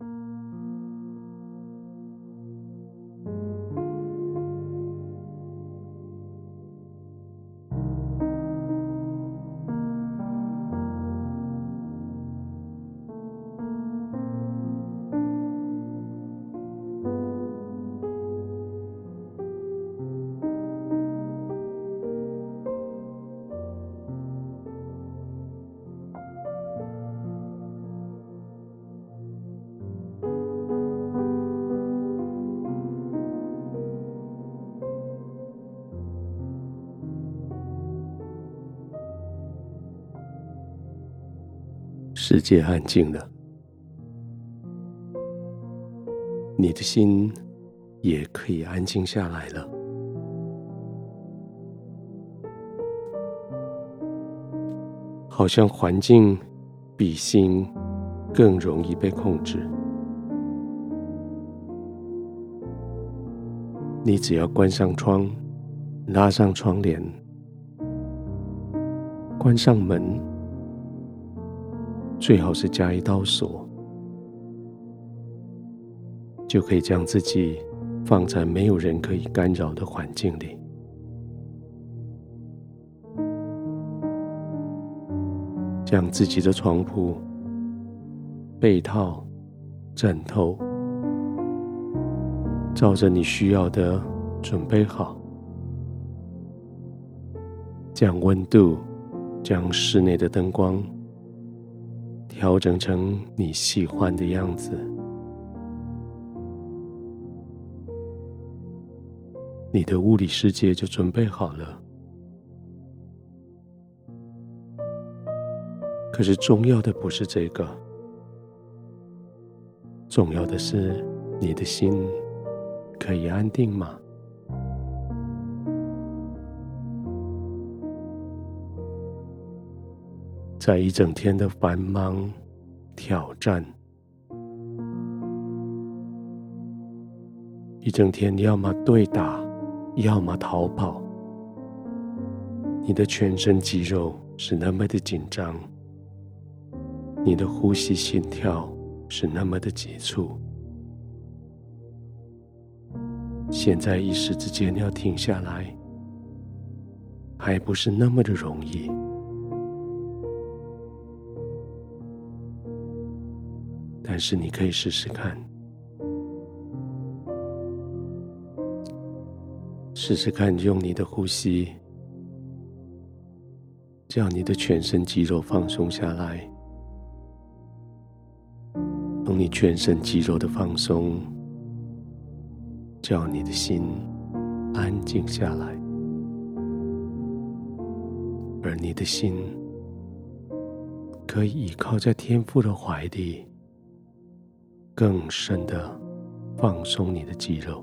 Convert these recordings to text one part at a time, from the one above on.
you 世界安静了，你的心也可以安静下来了。好像环境比心更容易被控制。你只要关上窗，拉上窗帘，关上门。最好是加一道锁，就可以将自己放在没有人可以干扰的环境里，将自己的床铺、被套、枕头，照着你需要的准备好，将温度，将室内的灯光。调整成你喜欢的样子，你的物理世界就准备好了。可是重要的不是这个，重要的是你的心可以安定吗？在一整天的繁忙挑战，一整天要么对打，要么逃跑，你的全身肌肉是那么的紧张，你的呼吸心跳是那么的急促，现在一时之间要停下来，还不是那么的容易。但是你可以试试看，试试看用你的呼吸，叫你的全身肌肉放松下来，用你全身肌肉的放松，叫你的心安静下来，而你的心可以依靠在天父的怀里。更深的放松你的肌肉，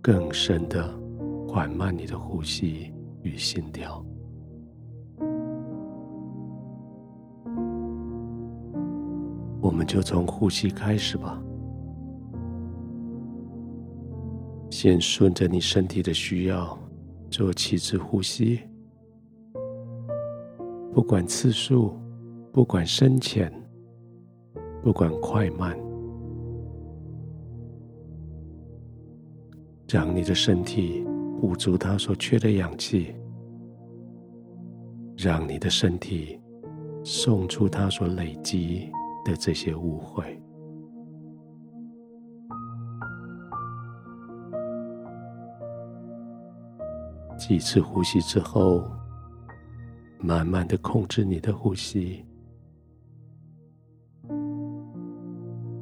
更深的缓慢你的呼吸与心跳。我们就从呼吸开始吧，先顺着你身体的需要做七次呼吸，不管次数，不管深浅。不管快慢，让你的身体补足它所缺的氧气，让你的身体送出它所累积的这些误会。几次呼吸之后，慢慢的控制你的呼吸。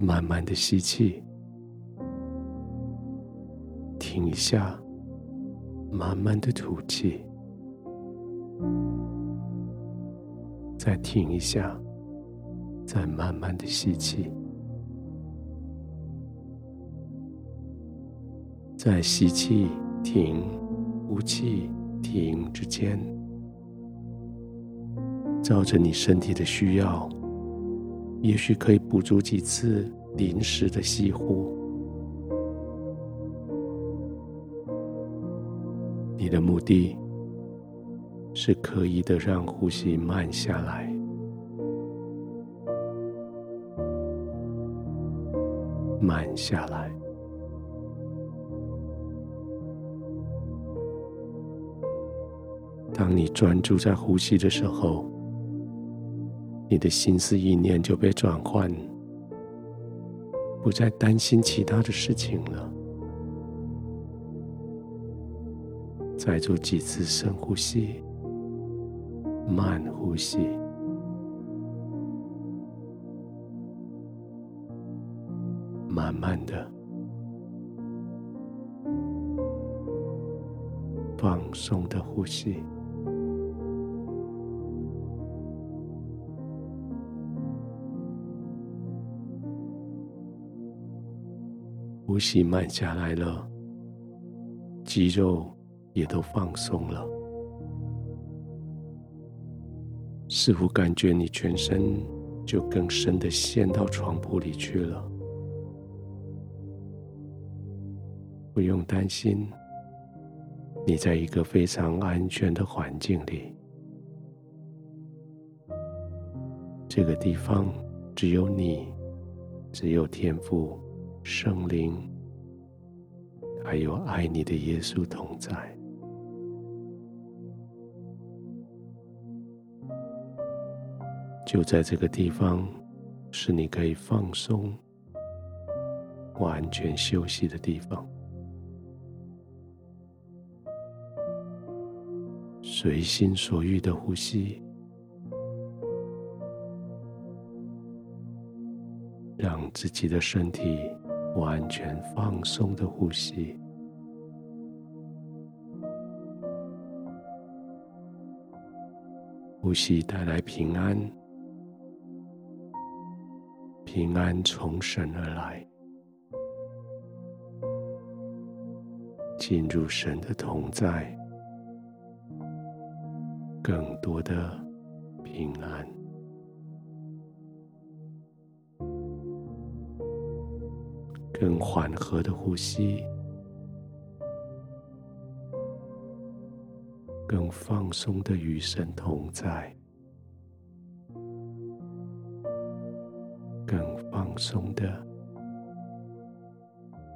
慢慢的吸气，停一下，慢慢的吐气，再停一下，再慢慢的吸气，在吸气、停、呼气、停之间，照着你身体的需要。也许可以补足几次临时的吸呼。你的目的是刻意的让呼吸慢下来，慢下来。当你专注在呼吸的时候，你的心思意念就被转换，不再担心其他的事情了。再做几次深呼吸，慢呼吸，慢慢的放松的呼吸。呼吸慢下来了，肌肉也都放松了，似乎感觉你全身就更深的陷到床铺里去了。不用担心，你在一个非常安全的环境里，这个地方只有你，只有天赋。圣灵，还有爱你的耶稣同在，就在这个地方，是你可以放松、完全休息的地方。随心所欲的呼吸，让自己的身体。完全放松的呼吸，呼吸带来平安，平安从神而来，进入神的同在，更多的平安。更缓和的呼吸，更放松的与神同在，更放松的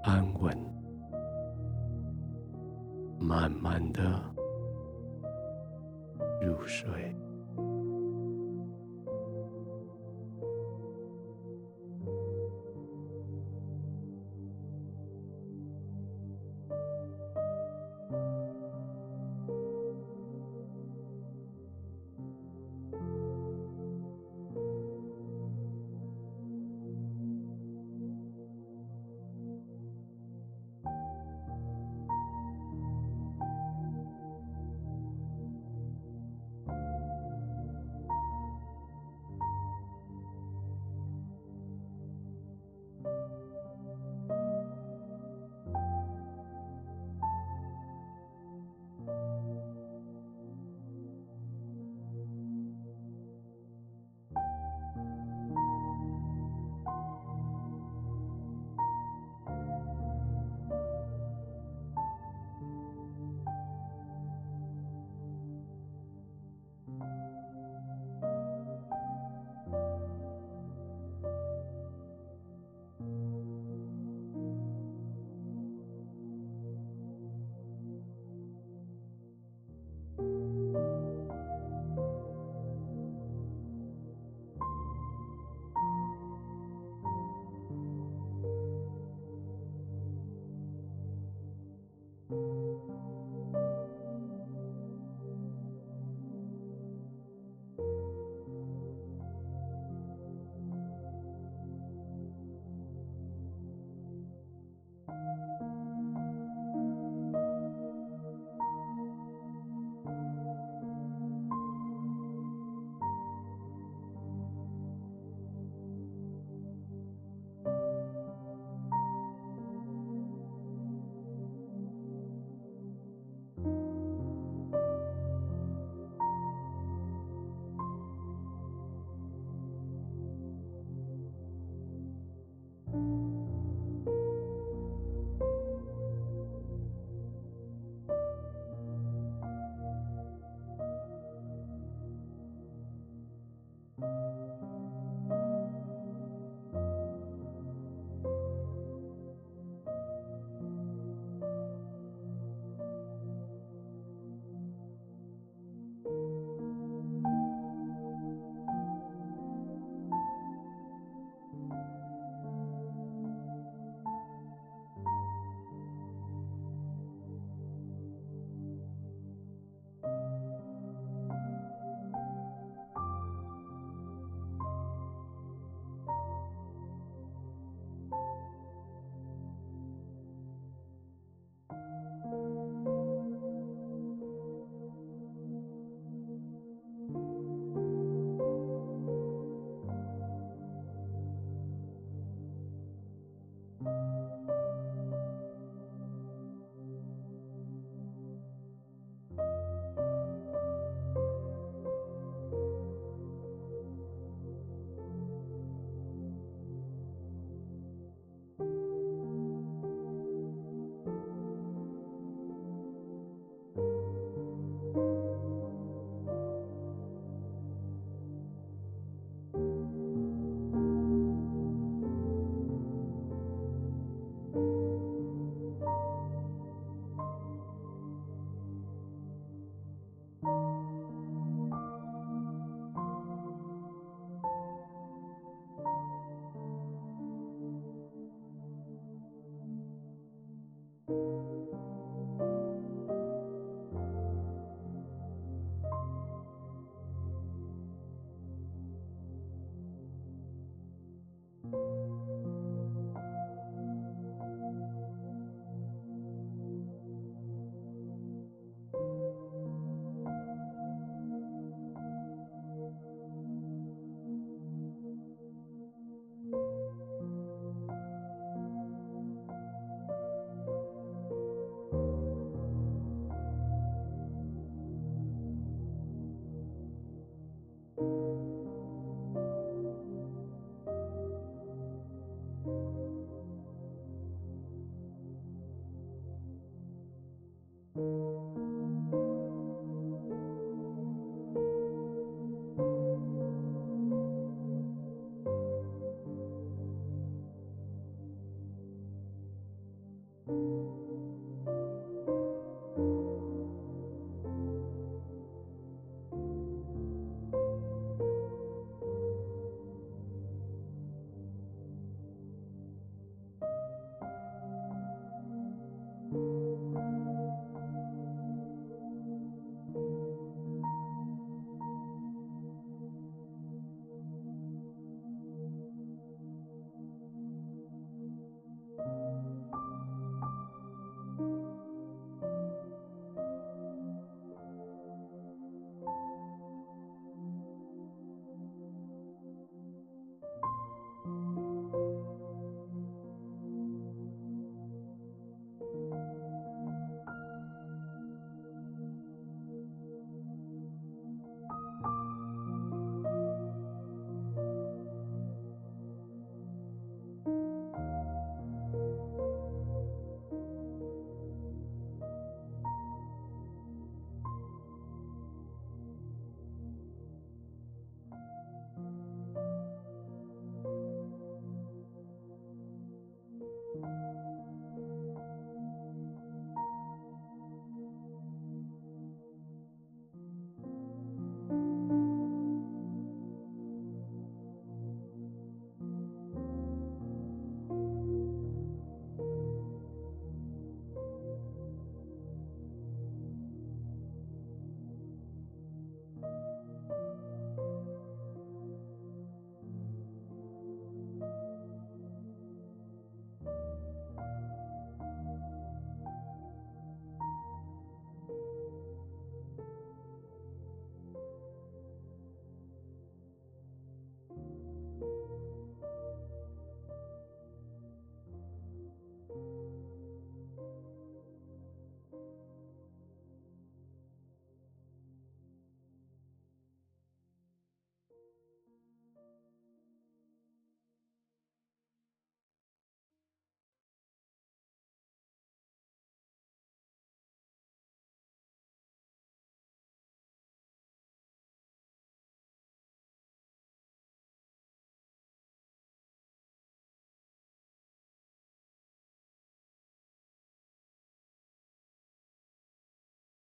安稳，慢慢的入睡。